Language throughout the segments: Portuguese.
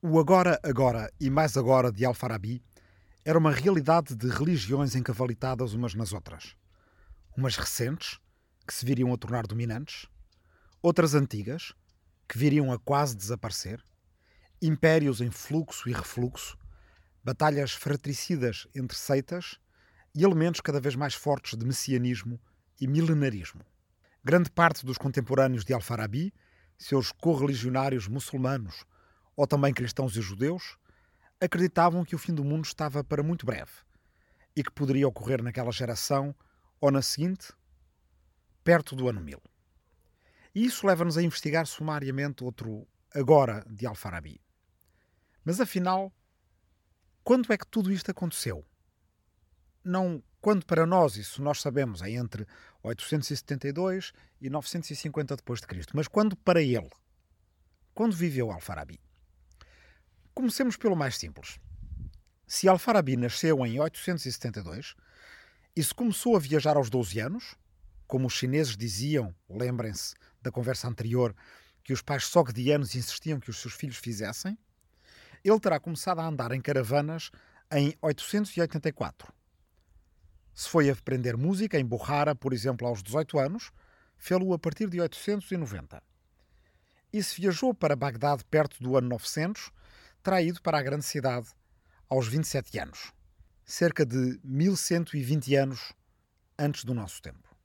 O agora, agora e mais agora de Al-Farabi era uma realidade de religiões encavalitadas umas nas outras. Umas recentes, que se viriam a tornar dominantes, outras antigas, que viriam a quase desaparecer, impérios em fluxo e refluxo, batalhas fratricidas entre seitas e elementos cada vez mais fortes de messianismo e milenarismo. Grande parte dos contemporâneos de Al-Farabi, seus correligionários muçulmanos ou também cristãos e judeus, acreditavam que o fim do mundo estava para muito breve e que poderia ocorrer naquela geração ou na seguinte, perto do ano 1000. E isso leva-nos a investigar sumariamente outro agora de Al-Farabi. Mas afinal, quando é que tudo isto aconteceu? Não quando para nós, isso nós sabemos, é entre 872 e 950 depois de Cristo, mas quando para ele? Quando viveu Al-Farabi? Comecemos pelo mais simples. Se Al-Farabi nasceu em 872 e se começou a viajar aos 12 anos, como os chineses diziam, lembrem-se da conversa anterior, que os pais sogdianos insistiam que os seus filhos fizessem, ele terá começado a andar em caravanas em 884. Se foi aprender música em Bukhara, por exemplo, aos 18 anos, fê-lo a partir de 890. E se viajou para Bagdade perto do ano 900, terá ido para a grande cidade aos 27 anos, cerca de 1120 anos antes do nosso tempo.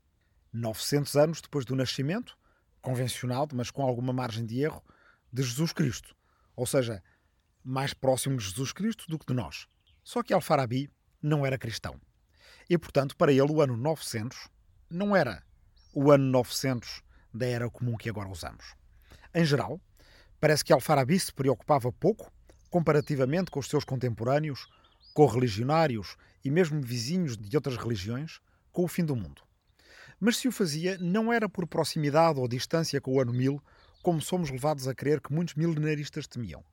900 anos depois do nascimento, convencional, mas com alguma margem de erro, de Jesus Cristo. Ou seja, mais próximo de Jesus Cristo do que de nós. Só que Al-Farabi não era cristão. E, portanto, para ele o ano 900 não era o ano 900 da era comum que agora usamos. Em geral, parece que Al-Farabi se preocupava pouco, comparativamente com os seus contemporâneos, correligionários e mesmo vizinhos de outras religiões, com o fim do mundo. Mas se o fazia, não era por proximidade ou distância com o ano 1000, como somos levados a crer que muitos milenaristas temiam.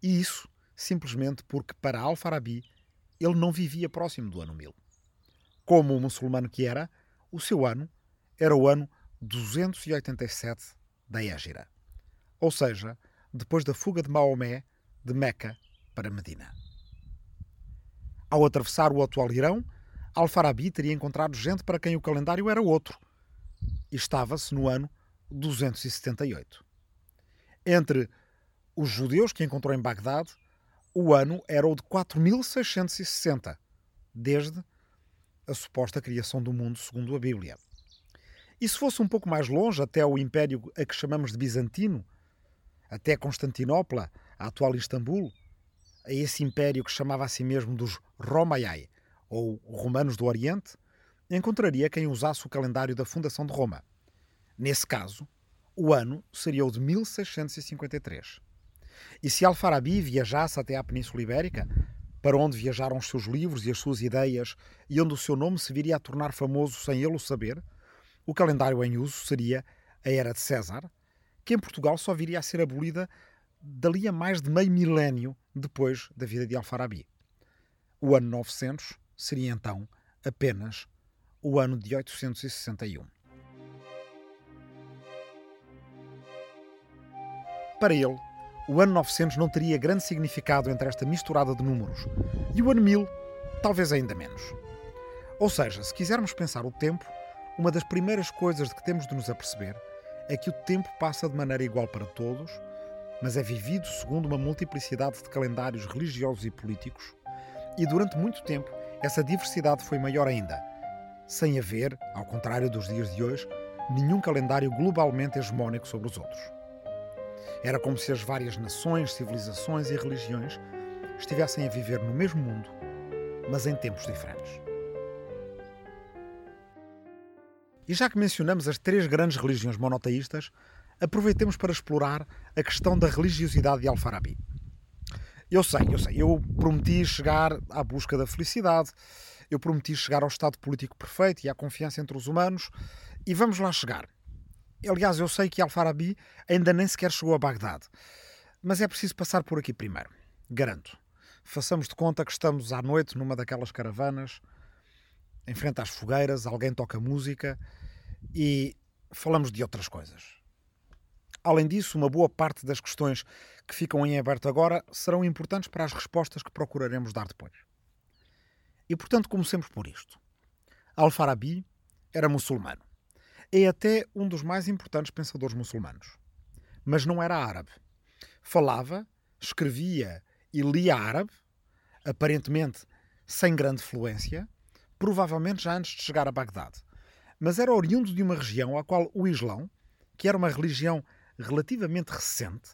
E isso simplesmente porque, para Al-Farabi, ele não vivia próximo do ano 1000. Como o muçulmano que era, o seu ano era o ano 287 da Égira. Ou seja, depois da fuga de Maomé de Meca para Medina. Ao atravessar o atual Irão, Al-Farabi teria encontrado gente para quem o calendário era outro. Estava-se no ano 278. Entre os judeus que encontrou em Bagdade, o ano era o de 4660, desde a suposta criação do mundo segundo a Bíblia. E se fosse um pouco mais longe, até o império a que chamamos de Bizantino, até Constantinopla, a atual Istambul, a esse império que chamava a si mesmo dos Romaiai, ou Romanos do Oriente, encontraria quem usasse o calendário da fundação de Roma. Nesse caso, o ano seria o de 1653. E se Al-Farabi viajasse até à Península Ibérica, para onde viajaram os seus livros e as suas ideias, e onde o seu nome se viria a tornar famoso sem ele o saber, o calendário em uso seria a Era de César, que em Portugal só viria a ser abolida dali a mais de meio milénio depois da vida de Al-Farabi. O ano 900 seria então apenas o ano de 861. Para ele, o ano 900 não teria grande significado entre esta misturada de números, e o ano 1000, talvez ainda menos. Ou seja, se quisermos pensar o tempo, uma das primeiras coisas de que temos de nos aperceber é que o tempo passa de maneira igual para todos, mas é vivido segundo uma multiplicidade de calendários religiosos e políticos, e durante muito tempo essa diversidade foi maior ainda, sem haver, ao contrário dos dias de hoje, nenhum calendário globalmente hegemónico sobre os outros. Era como se as várias nações, civilizações e religiões estivessem a viver no mesmo mundo, mas em tempos diferentes. E já que mencionamos as três grandes religiões monoteístas, aproveitemos para explorar a questão da religiosidade de Al-Farabi. Eu sei, eu sei, eu prometi chegar à busca da felicidade, eu prometi chegar ao estado político perfeito e à confiança entre os humanos, e vamos lá chegar. Aliás, eu sei que Al-Farabi ainda nem sequer chegou a Bagdade. Mas é preciso passar por aqui primeiro. Garanto. Façamos de conta que estamos à noite numa daquelas caravanas, em frente às fogueiras, alguém toca música e falamos de outras coisas. Além disso, uma boa parte das questões que ficam em aberto agora serão importantes para as respostas que procuraremos dar depois. E portanto, comecemos por isto. Al-Farabi era muçulmano. É até um dos mais importantes pensadores muçulmanos. Mas não era árabe. Falava, escrevia e lia árabe, aparentemente sem grande fluência, provavelmente já antes de chegar a Bagdade. Mas era oriundo de uma região a qual o Islão, que era uma religião relativamente recente,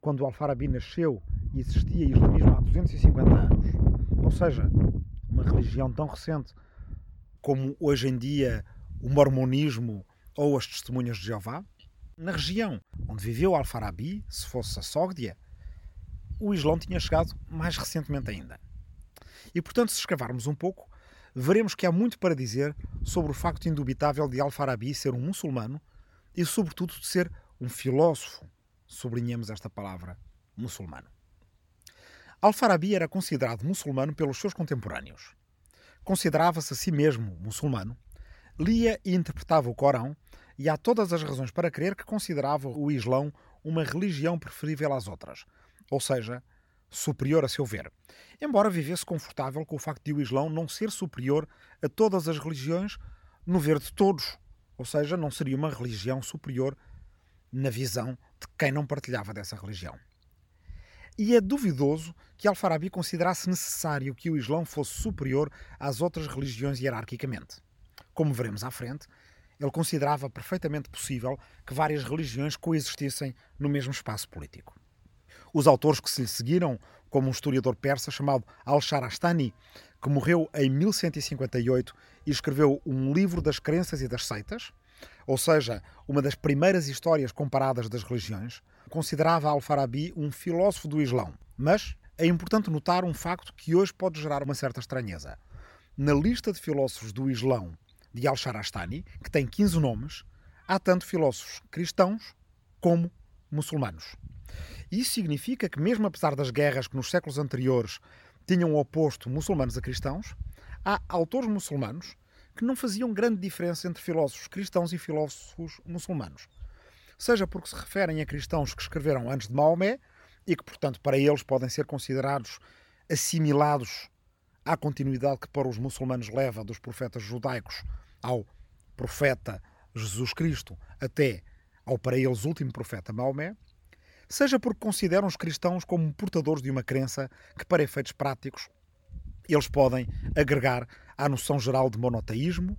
quando o Al-Farabi nasceu e existia islamismo há 250 anos, ou seja, uma religião tão recente como hoje em dia o mormonismo ou as testemunhas de Jeová, na região onde viveu Al-Farabi, se fosse a Sogdia, o Islão tinha chegado mais recentemente ainda. E portanto, se escavarmos um pouco, veremos que há muito para dizer sobre o facto indubitável de Al-Farabi ser um muçulmano e, sobretudo, de ser um filósofo. Sublinhamos esta palavra, muçulmano. Al-Farabi era considerado muçulmano pelos seus contemporâneos. Considerava-se a si mesmo muçulmano, lia e interpretava o Corão e há todas as razões para crer que considerava o Islão uma religião preferível às outras, ou seja, superior a seu ver, embora vivesse confortável com o facto de o Islão não ser superior a todas as religiões no ver de todos, ou seja, não seria uma religião superior na visão de quem não partilhava dessa religião. E é duvidoso que Al-Farabi considerasse necessário que o Islão fosse superior às outras religiões hierarquicamente. Como veremos à frente, ele considerava perfeitamente possível que várias religiões coexistissem no mesmo espaço político. Os autores que se lhe seguiram, como um historiador persa chamado Al-Sharastani, que morreu em 1158 e escreveu um livro das crenças e das seitas, ou seja, uma das primeiras histórias comparadas das religiões, considerava Al-Farabi um filósofo do Islão. Mas é importante notar um facto que hoje pode gerar uma certa estranheza. Na lista de filósofos do Islão de Al-Sharastani, que tem 15 nomes, há tanto filósofos cristãos como muçulmanos. Isso significa que, mesmo apesar das guerras que nos séculos anteriores tinham oposto muçulmanos a cristãos, há autores muçulmanos que não faziam grande diferença entre filósofos cristãos e filósofos muçulmanos. Seja porque se referem a cristãos que escreveram antes de Maomé e que, portanto, para eles podem ser considerados assimilados à continuidade que para os muçulmanos leva dos profetas judaicos ao profeta Jesus Cristo até ao para eles último profeta Maomé, seja porque consideram os cristãos como portadores de uma crença que, para efeitos práticos, eles podem agregar à noção geral de monoteísmo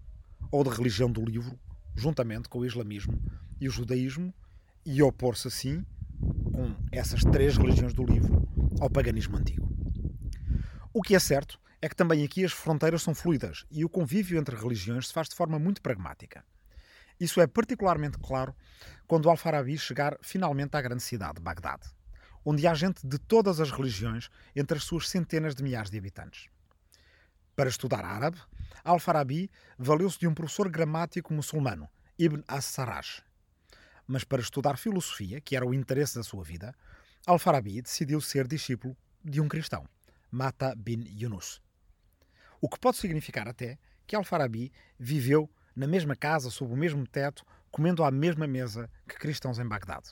ou de religião do livro, juntamente com o islamismo e o judaísmo, e opor-se assim, com essas três religiões do livro, ao paganismo antigo. O que é certo é que também aqui as fronteiras são fluidas e o convívio entre religiões se faz de forma muito pragmática. Isso é particularmente claro quando Al-Farabi chegar finalmente à grande cidade, Bagdade, onde há gente de todas as religiões entre as suas centenas de milhares de habitantes. Para estudar árabe, Al-Farabi valeu-se de um professor gramático muçulmano, Ibn as-Sarraj. Mas para estudar filosofia, que era o interesse da sua vida, Al-Farabi decidiu ser discípulo de um cristão, Mata bin Yunus. O que pode significar até que Al-Farabi viveu na mesma casa, sob o mesmo teto, comendo à mesma mesa que cristãos em Bagdade.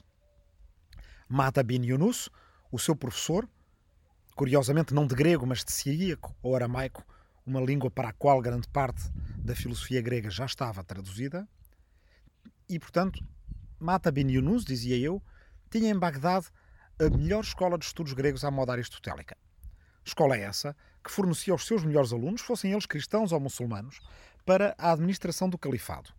Mata bin Yunus, o seu professor, curiosamente não de grego, mas de siríaco ou aramaico, uma língua para a qual grande parte da filosofia grega já estava traduzida, e portanto, Mata bin Yunus, dizia eu, tinha em Bagdade a melhor escola de estudos gregos à moda aristotélica. Escola essa que fornecia aos seus melhores alunos, fossem eles cristãos ou muçulmanos, para a administração do califado.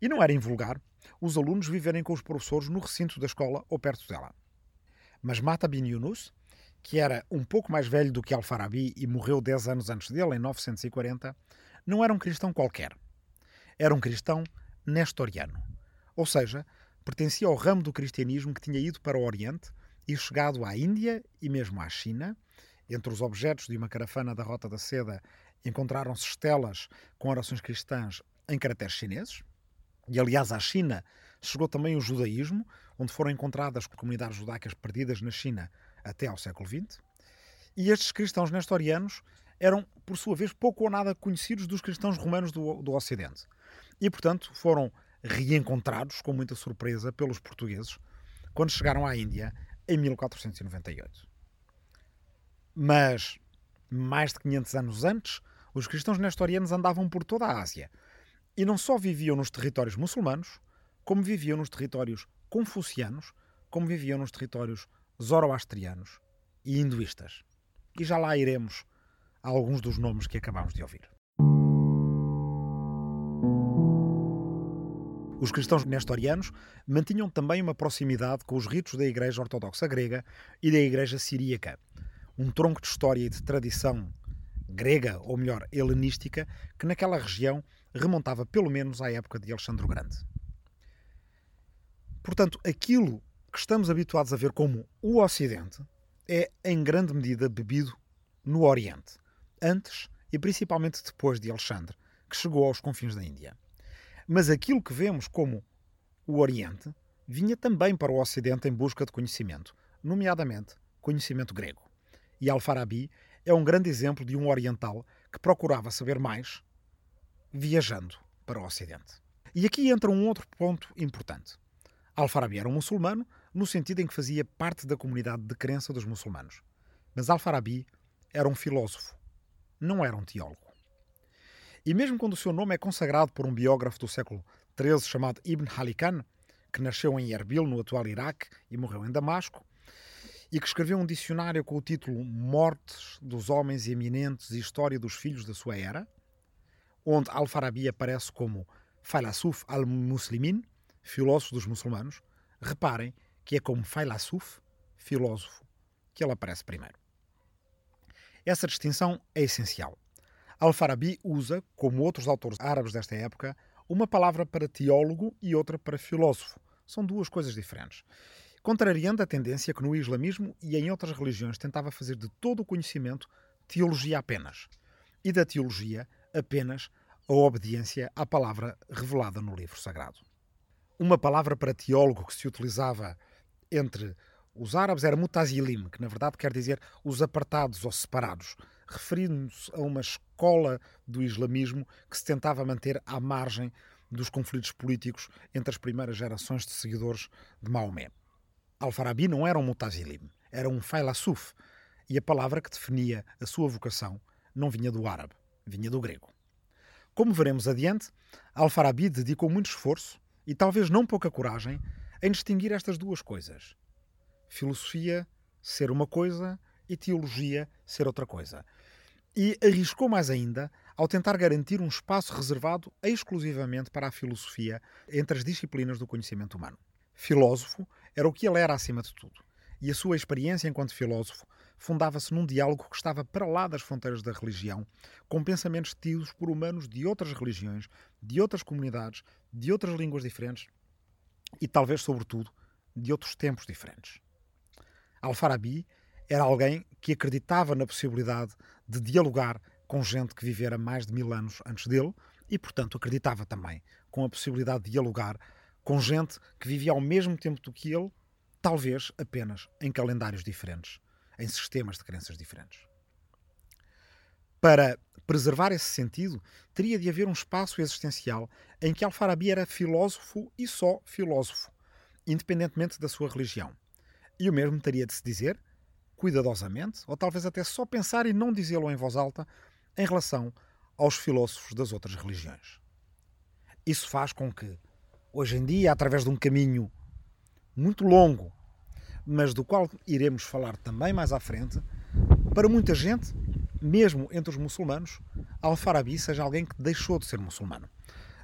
E não era invulgar os alunos viverem com os professores no recinto da escola ou perto dela. Mas Mata bin Yunus, que era um pouco mais velho do que Al-Farabi e morreu 10 anos antes dele, em 940, não era um cristão qualquer. Era um cristão nestoriano. Ou seja, pertencia ao ramo do cristianismo que tinha ido para o Oriente e chegado à Índia e mesmo à China. Entre os objetos de uma caravana da Rota da Seda encontraram-se estelas com orações cristãs em caracteres chineses. E, aliás, à China chegou também o judaísmo, onde foram encontradas comunidades judaicas perdidas na China até ao século XX. E estes cristãos nestorianos eram, por sua vez, pouco ou nada conhecidos dos cristãos romanos do, do Ocidente. E, portanto, foram reencontrados com muita surpresa pelos portugueses quando chegaram à Índia em 1498. Mas, mais de 500 anos antes, os cristãos nestorianos andavam por toda a Ásia e não só viviam nos territórios muçulmanos, como viviam nos territórios confucianos, como viviam nos territórios zoroastrianos e hinduístas. E já lá iremos a alguns dos nomes que acabamos de ouvir. Os cristãos nestorianos mantinham também uma proximidade com os ritos da Igreja Ortodoxa Grega e da Igreja Siríaca, um tronco de história e de tradição grega, ou melhor, helenística, que naquela região remontava pelo menos à época de Alexandre o Grande. Portanto, aquilo que estamos habituados a ver como o Ocidente é, em grande medida, bebido no Oriente, antes e principalmente depois de Alexandre, que chegou aos confins da Índia. Mas aquilo que vemos como o Oriente vinha também para o Ocidente em busca de conhecimento, nomeadamente conhecimento grego. E Al-Farabi é um grande exemplo de um oriental que procurava saber mais viajando para o Ocidente. E aqui entra um outro ponto importante. Al-Farabi era um muçulmano no sentido em que fazia parte da comunidade de crença dos muçulmanos. Mas Al-Farabi era um filósofo, não era um teólogo. E mesmo quando o seu nome é consagrado por um biógrafo do século XIII chamado Ibn Halikan, que nasceu em Erbil, no atual Iraque, e morreu em Damasco, e que escreveu um dicionário com o título Mortes dos Homens Eminentes e História dos Filhos da Sua Era, onde Al-Farabi aparece como Falasuf al-Muslimin, filósofo dos muçulmanos, reparem que é como Falasuf, filósofo, que ele aparece primeiro. Essa distinção é essencial. Al-Farabi usa, como outros autores árabes desta época, uma palavra para teólogo e outra para filósofo. São duas coisas diferentes. Contrariando a tendência que no islamismo e em outras religiões tentava fazer de todo o conhecimento teologia apenas. E da teologia apenas a obediência à palavra revelada no livro sagrado. Uma palavra para teólogo que se utilizava entre os árabes era mutazilim, que na verdade quer dizer os apartados ou separados, referindo-se a uma escola do islamismo que se tentava manter à margem dos conflitos políticos entre as primeiras gerações de seguidores de Maomé. Al-Farabi não era um mutazilim, era um failasuf, e a palavra que definia a sua vocação não vinha do árabe, vinha do grego. Como veremos adiante, Al-Farabi dedicou muito esforço e talvez não pouca coragem em distinguir estas duas coisas. Filosofia ser uma coisa e teologia ser outra coisa e arriscou mais ainda ao tentar garantir um espaço reservado exclusivamente para a filosofia entre as disciplinas do conhecimento humano. Filósofo era o que ele era acima de tudo, e a sua experiência enquanto filósofo fundava-se num diálogo que estava para lá das fronteiras da religião, com pensamentos tidos por humanos de outras religiões, de outras comunidades, de outras línguas diferentes e talvez, sobretudo, de outros tempos diferentes. Al-Farabi era alguém que acreditava na possibilidade de dialogar com gente que vivera mais de mil anos antes dele e, portanto, acreditava também com a possibilidade de dialogar com gente que vivia ao mesmo tempo do que ele, talvez apenas em calendários diferentes, em sistemas de crenças diferentes. Para preservar esse sentido, teria de haver um espaço existencial em que Al-Farabi era filósofo e só filósofo, independentemente da sua religião. E o mesmo teria de se dizer cuidadosamente, ou talvez até só pensar e não dizê-lo em voz alta, em relação aos filósofos das outras religiões. Isso faz com que, hoje em dia, através de um caminho muito longo, mas do qual iremos falar também mais à frente, para muita gente, mesmo entre os muçulmanos, Al-Farabi seja alguém que deixou de ser muçulmano.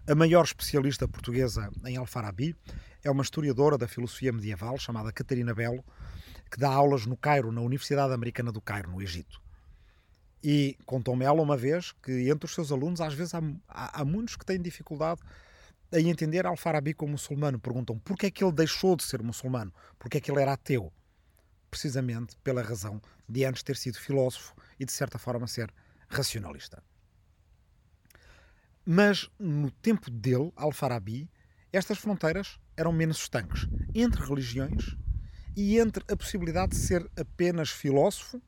A maior especialista portuguesa em Al-Farabi é uma historiadora da filosofia medieval chamada Catarina Belo, que dá aulas no Cairo, na Universidade Americana do Cairo, no Egito. E contou-me ela uma vez que entre os seus alunos, às vezes há, há, há muitos que têm dificuldade em entender Al-Farabi como muçulmano. Perguntam porquê é que ele deixou de ser muçulmano, porquê é que ele era ateu. Precisamente pela razão de antes ter sido filósofo e de certa forma ser racionalista. Mas no tempo dele, Al-Farabi, estas fronteiras eram menos estanques entre religiões e entre a possibilidade de ser apenas filósofo,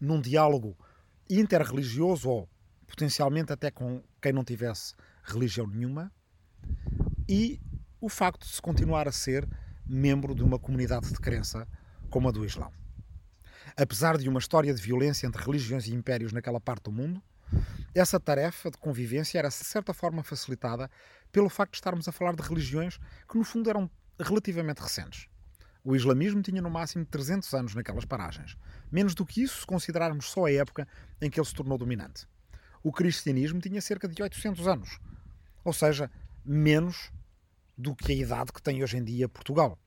num diálogo interreligioso ou potencialmente até com quem não tivesse religião nenhuma, e o facto de se continuar a ser membro de uma comunidade de crença como a do Islão. Apesar de uma história de violência entre religiões e impérios naquela parte do mundo, essa tarefa de convivência era, de certa forma, facilitada pelo facto de estarmos a falar de religiões que, no fundo, eram relativamente recentes. O islamismo tinha no máximo 300 anos naquelas paragens, menos do que isso se considerarmos só a época em que ele se tornou dominante. O cristianismo tinha cerca de 800 anos, ou seja, menos do que a idade que tem hoje em dia Portugal.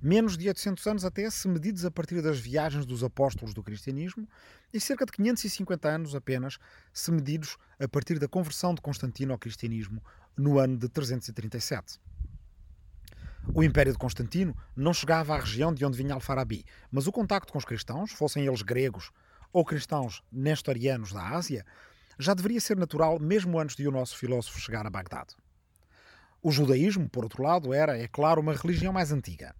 Menos de 800 anos até se medidos a partir das viagens dos apóstolos do cristianismo e cerca de 550 anos apenas se medidos a partir da conversão de Constantino ao cristianismo no ano de 337. O Império de Constantino não chegava à região de onde vinha Alfarabi, mas o contacto com os cristãos, fossem eles gregos ou cristãos nestorianos da Ásia, já deveria ser natural mesmo antes de o nosso filósofo chegar a Bagdade. O judaísmo, por outro lado, era, é claro, uma religião mais antiga.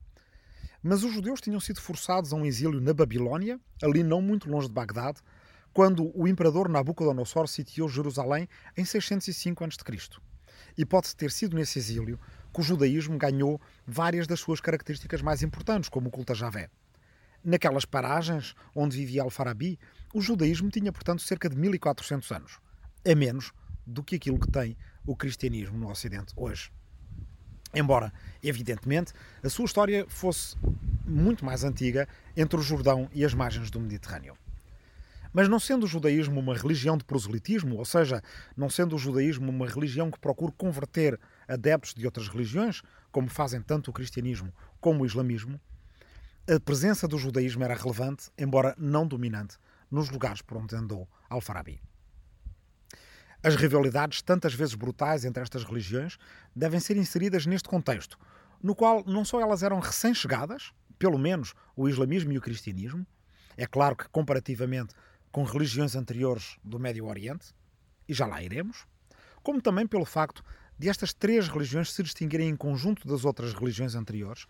Mas os judeus tinham sido forçados a um exílio na Babilónia, ali não muito longe de Bagdade, quando o imperador Nabucodonosor sitiou Jerusalém em 605 a.C. E pode ter sido nesse exílio que o judaísmo ganhou várias das suas características mais importantes, como o culto a Javé. Naquelas paragens onde vivia Al-Farabi, o judaísmo tinha, portanto, cerca de 1400 anos. É menos do que aquilo que tem o cristianismo no Ocidente hoje. Embora, evidentemente, a sua história fosse muito mais antiga entre o Jordão e as margens do Mediterrâneo. Mas não sendo o judaísmo uma religião de proselitismo, ou seja, não sendo o judaísmo uma religião que procure converter adeptos de outras religiões, como fazem tanto o cristianismo como o islamismo, a presença do judaísmo era relevante, embora não dominante, nos lugares por onde andou Al-Farabi. As rivalidades, tantas vezes brutais entre estas religiões, devem ser inseridas neste contexto, no qual não só elas eram recém-chegadas, pelo menos o islamismo e o cristianismo, é claro que comparativamente com religiões anteriores do Médio Oriente, e já lá iremos, como também pelo facto de estas três religiões se distinguirem em conjunto das outras religiões anteriores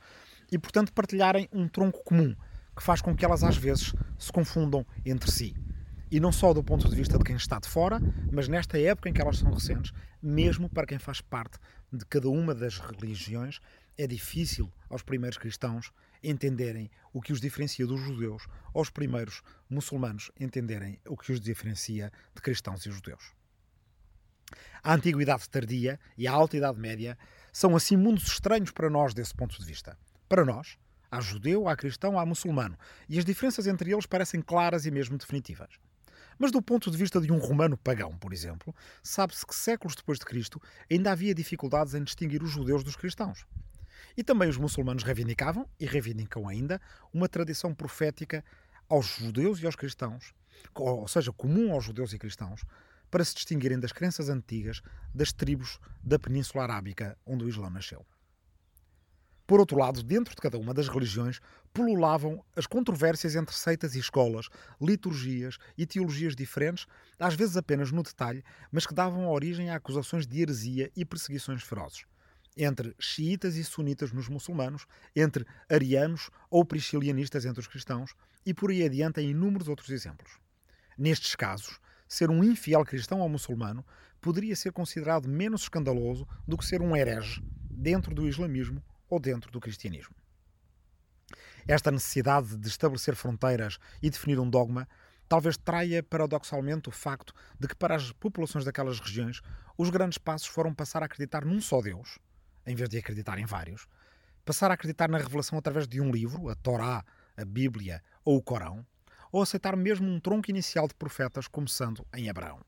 e, portanto, partilharem um tronco comum que faz com que elas às vezes se confundam entre si. E não só do ponto de vista de quem está de fora, mas nesta época em que elas são recentes, mesmo para quem faz parte de cada uma das religiões, é difícil aos primeiros cristãos entenderem o que os diferencia dos judeus, aos primeiros muçulmanos entenderem o que os diferencia de cristãos e judeus. A Antiguidade Tardia e a Alta Idade Média são assim mundos estranhos para nós desse ponto de vista. Para nós, há judeu, há cristão, há muçulmano, e as diferenças entre eles parecem claras e mesmo definitivas. Mas do ponto de vista de um romano pagão, por exemplo, sabe-se que séculos depois de Cristo ainda havia dificuldades em distinguir os judeus dos cristãos. E também os muçulmanos reivindicavam, e reivindicam ainda, uma tradição profética aos judeus e aos cristãos, ou seja, comum aos judeus e cristãos, para se distinguirem das crenças antigas das tribos da Península Arábica onde o Islã nasceu. Por outro lado, dentro de cada uma das religiões pululavam as controvérsias entre seitas e escolas, liturgias e teologias diferentes, às vezes apenas no detalhe, mas que davam origem a acusações de heresia e perseguições ferozes. Entre xiitas e sunitas nos muçulmanos, entre arianos ou priscilianistas entre os cristãos, e por aí adiante em inúmeros outros exemplos. Nestes casos, ser um infiel cristão ou muçulmano poderia ser considerado menos escandaloso do que ser um herege dentro do islamismo ou dentro do cristianismo. Esta necessidade de estabelecer fronteiras e definir um dogma talvez traia paradoxalmente o facto de que, para as populações daquelas regiões, os grandes passos foram passar a acreditar num só Deus, em vez de acreditar em vários, passar a acreditar na revelação através de um livro, a Torá, a Bíblia ou o Corão, ou aceitar mesmo um tronco inicial de profetas, começando em Abraão.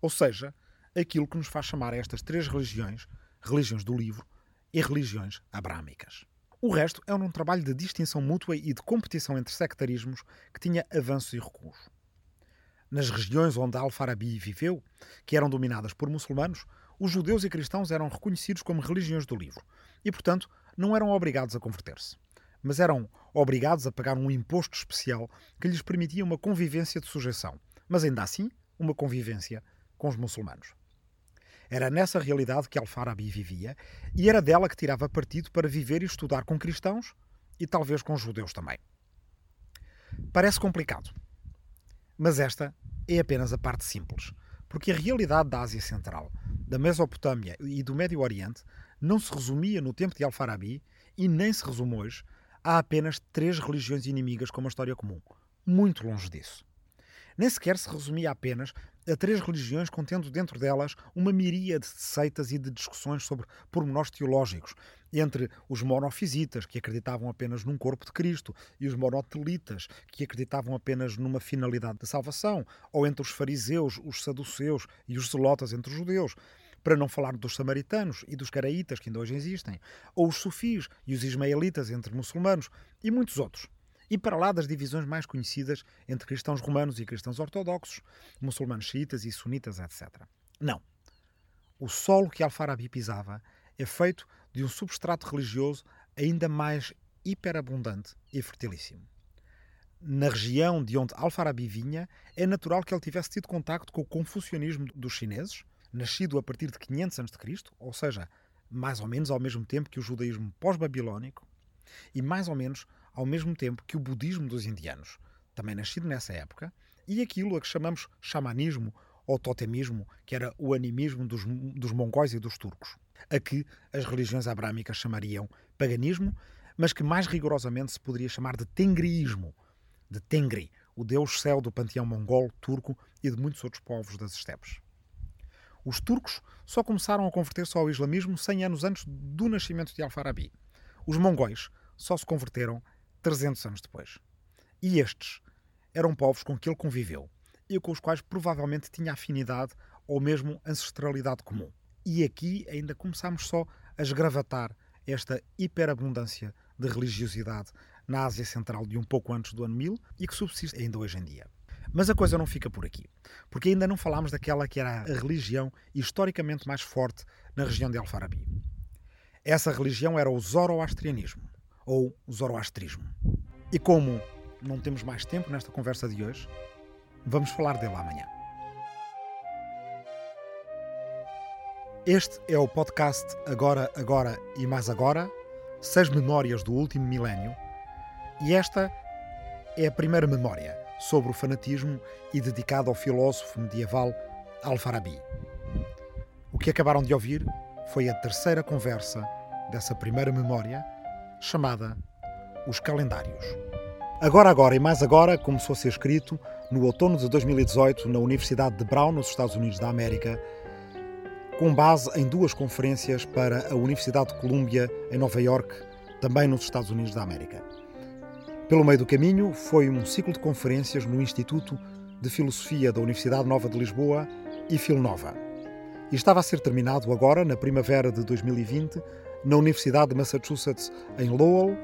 Ou seja, aquilo que nos faz chamar a estas três religiões, religiões do livro e religiões abrâmicas. O resto é um trabalho de distinção mútua e de competição entre sectarismos que tinha avanços e recuos. Nas regiões onde Al-Farabi viveu, que eram dominadas por muçulmanos, os judeus e cristãos eram reconhecidos como religiões do livro e, portanto, não eram obrigados a converter-se mas eram obrigados a pagar um imposto especial que lhes permitia uma convivência de sujeição, mas ainda assim uma convivência com os muçulmanos. Era nessa realidade que Al-Farabi vivia e era dela que tirava partido para viver e estudar com cristãos e talvez com judeus também. Parece complicado, mas esta é apenas a parte simples, porque a realidade da Ásia Central, da Mesopotâmia e do Médio Oriente não se resumia no tempo de Al-Farabi e nem se resume hoje, há apenas três religiões inimigas com uma história comum. Muito longe disso. Nem sequer se resumia apenas a três religiões, contendo dentro delas uma miríade de seitas e de discussões sobre pormenores teológicos, entre os monofisitas, que acreditavam apenas num corpo de Cristo, e os monotelitas, que acreditavam apenas numa finalidade de salvação, ou entre os fariseus, os saduceus e os zelotas entre os judeus para não falar dos samaritanos e dos caraítas que ainda hoje existem, ou os sufis e os ismaelitas entre muçulmanos e muitos outros. E para lá das divisões mais conhecidas entre cristãos romanos e cristãos ortodoxos, muçulmanos xiitas e sunitas, etc. Não. O solo que Al-Farabi pisava é feito de um substrato religioso ainda mais hiperabundante e fertilíssimo. Na região de onde Al-Farabi vinha, é natural que ele tivesse tido contacto com o confucionismo dos chineses, nascido a partir de 500 a.C., ou seja, mais ou menos ao mesmo tempo que o judaísmo pós-babilónico, e mais ou menos ao mesmo tempo que o budismo dos indianos, também nascido nessa época, e aquilo a que chamamos xamanismo ou totemismo, que era o animismo dos, dos mongóis e dos turcos, a que as religiões abrâmicas chamariam paganismo, mas que mais rigorosamente se poderia chamar de tengriísmo, de Tengri, o deus céu do panteão mongol, turco e de muitos outros povos das estepes. Os turcos só começaram a converter-se ao islamismo 100 anos antes do nascimento de Al-Farabi. Os mongóis só se converteram 300 anos depois. E estes eram povos com que ele conviveu e com os quais provavelmente tinha afinidade ou mesmo ancestralidade comum. E aqui ainda começamos só a esgravatar esta hiperabundância de religiosidade na Ásia Central de um pouco antes do ano 1000 e que subsiste ainda hoje em dia. Mas a coisa não fica por aqui, porque ainda não falámos daquela que era a religião historicamente mais forte na região de Alfarabi. Essa religião era o zoroastrianismo, ou zoroastrismo. E como não temos mais tempo nesta conversa de hoje, vamos falar dele amanhã. Este é o podcast Agora, Agora e Mais Agora, Seis Memórias do Último Milénio, e esta é a primeira memória sobre o fanatismo e dedicado ao filósofo medieval Al-Farabi. O que acabaram de ouvir foi a terceira conversa dessa primeira memória, chamada Os Calendários. Agora, agora e mais agora começou a ser escrito no outono de 2018 na Universidade de Brown, nos Estados Unidos da América, com base em duas conferências para a Universidade de Columbia, em Nova York, também nos Estados Unidos da América. Pelo meio do caminho, foi um ciclo de conferências no Instituto de Filosofia da Universidade Nova de Lisboa e Filnova. E estava a ser terminado agora, na primavera de 2020, na Universidade de Massachusetts, em Lowell,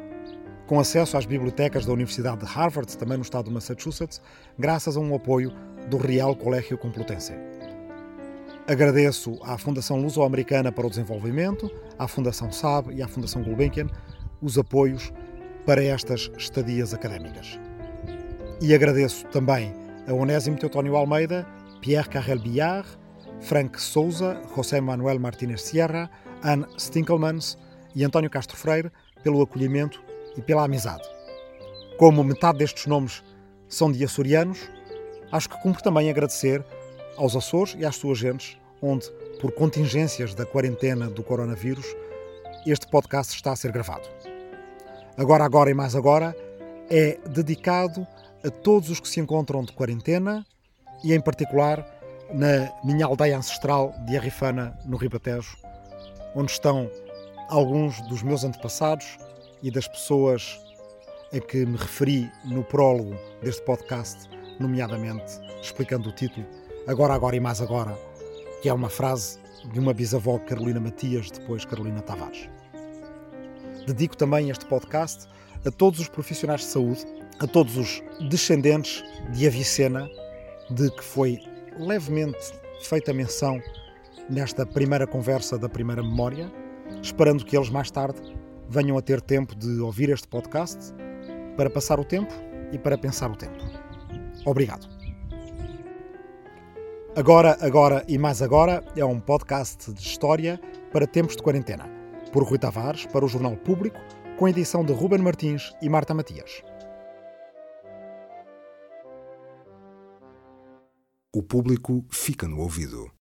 com acesso às bibliotecas da Universidade de Harvard, também no estado de Massachusetts, graças a um apoio do Real Colégio Complutense. Agradeço à Fundação Luso-Americana para o Desenvolvimento, à Fundação SAB e à Fundação Gulbenkian os apoios para estas estadias académicas. E agradeço também a Onésimo Teutónio Almeida, Pierre Carrel Billard, Frank Souza, José Manuel Martínez Sierra, Anne Stinkelmans e António Castro Freire pelo acolhimento e pela amizade. Como metade destes nomes são de açorianos, acho que cumpre também agradecer aos Açores e às suas gentes, onde, por contingências da quarentena do coronavírus, este podcast está a ser gravado. Agora, Agora e Mais Agora é dedicado a todos os que se encontram de quarentena e, em particular, na minha aldeia ancestral de Arrifana, no Ribatejo, onde estão alguns dos meus antepassados e das pessoas a que me referi no prólogo deste podcast, nomeadamente explicando o título Agora, Agora e Mais Agora, que é uma frase de uma bisavó Carolina Matias, depois Carolina Tavares. Dedico também este podcast a todos os profissionais de saúde, a todos os descendentes de Avicena, de que foi levemente feita menção nesta primeira conversa da primeira memória, esperando que eles mais tarde venham a ter tempo de ouvir este podcast para passar o tempo e para pensar o tempo. Obrigado. Agora, agora e mais agora é um podcast de história para tempos de quarentena por Rui Tavares para o Jornal Público, com edição de Ruben Martins e Marta Matias. O público fica no ouvido.